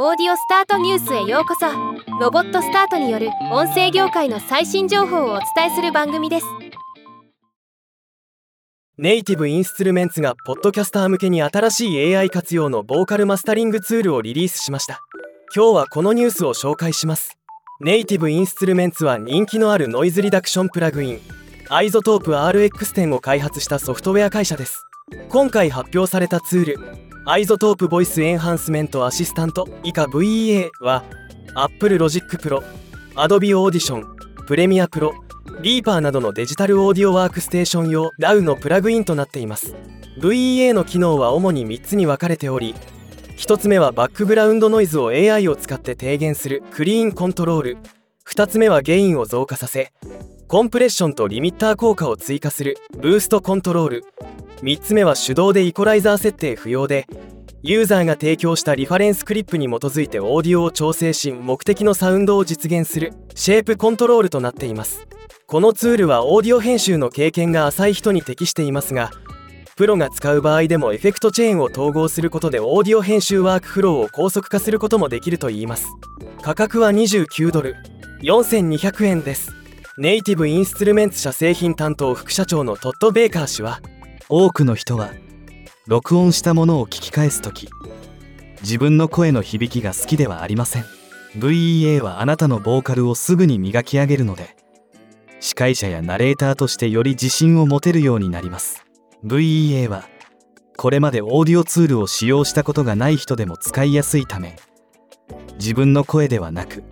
オーディオスタートニュースへようこそ。ロボットスタートによる音声業界の最新情報をお伝えする番組です。ネイティブインストゥルメンツがポッドキャスター向けに新しい AI 活用のボーカルマスタリングツールをリリースしました。今日はこのニュースを紹介します。ネイティブインストゥルメンツは人気のあるノイズリダクションプラグインアイゾトープ RX10 を開発したソフトウェア会社です。今回発表されたツールアイゾトープボイスエンハンスメントアシスタント以下 VEA は Apple Logic Pro、Adobe Audition、Premiere Pro、Reaper などのデジタルオーディオワークステーション用 DAW のプラグインとなっています。VEA の機能は主に3つに分かれており1つ目はバックグラウンドノイズを AI を使って低減するクリーンコントロール。2つ目はゲインを増加させコンプレッションとリミッター効果を追加するブーストコントロール。3つ目は手動でイコライザー設定不要でユーザーが提供したリファレンスクリップに基づいてオーディオを調整し目的のサウンドを実現するシェイプコントロールとなっています。このツールはオーディオ編集の経験が浅い人に適していますがプロが使う場合でもエフェクトチェーンを統合することでオーディオ編集ワークフローを高速化することもできるといいます。価格は29ドル4200円です。ネイティブインストゥルメンツ社製品担当副社長のトッド・ベーカー氏は多くの人は録音したものを聞き返す時自分の声の響きが好きではありません。VEA はあなたのボーカルをすぐに磨き上げるので司会者やナレーターとしてより自信を持てるようになります。VEA はこれまでオーディオツールを使用したことがない人でも使いやすいため自分の声ではなく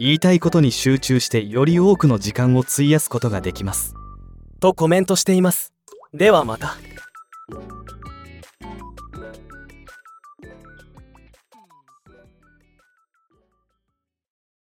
言いたいことに集中してより多くの時間を費やすことができます。とコメントしています。ではまた。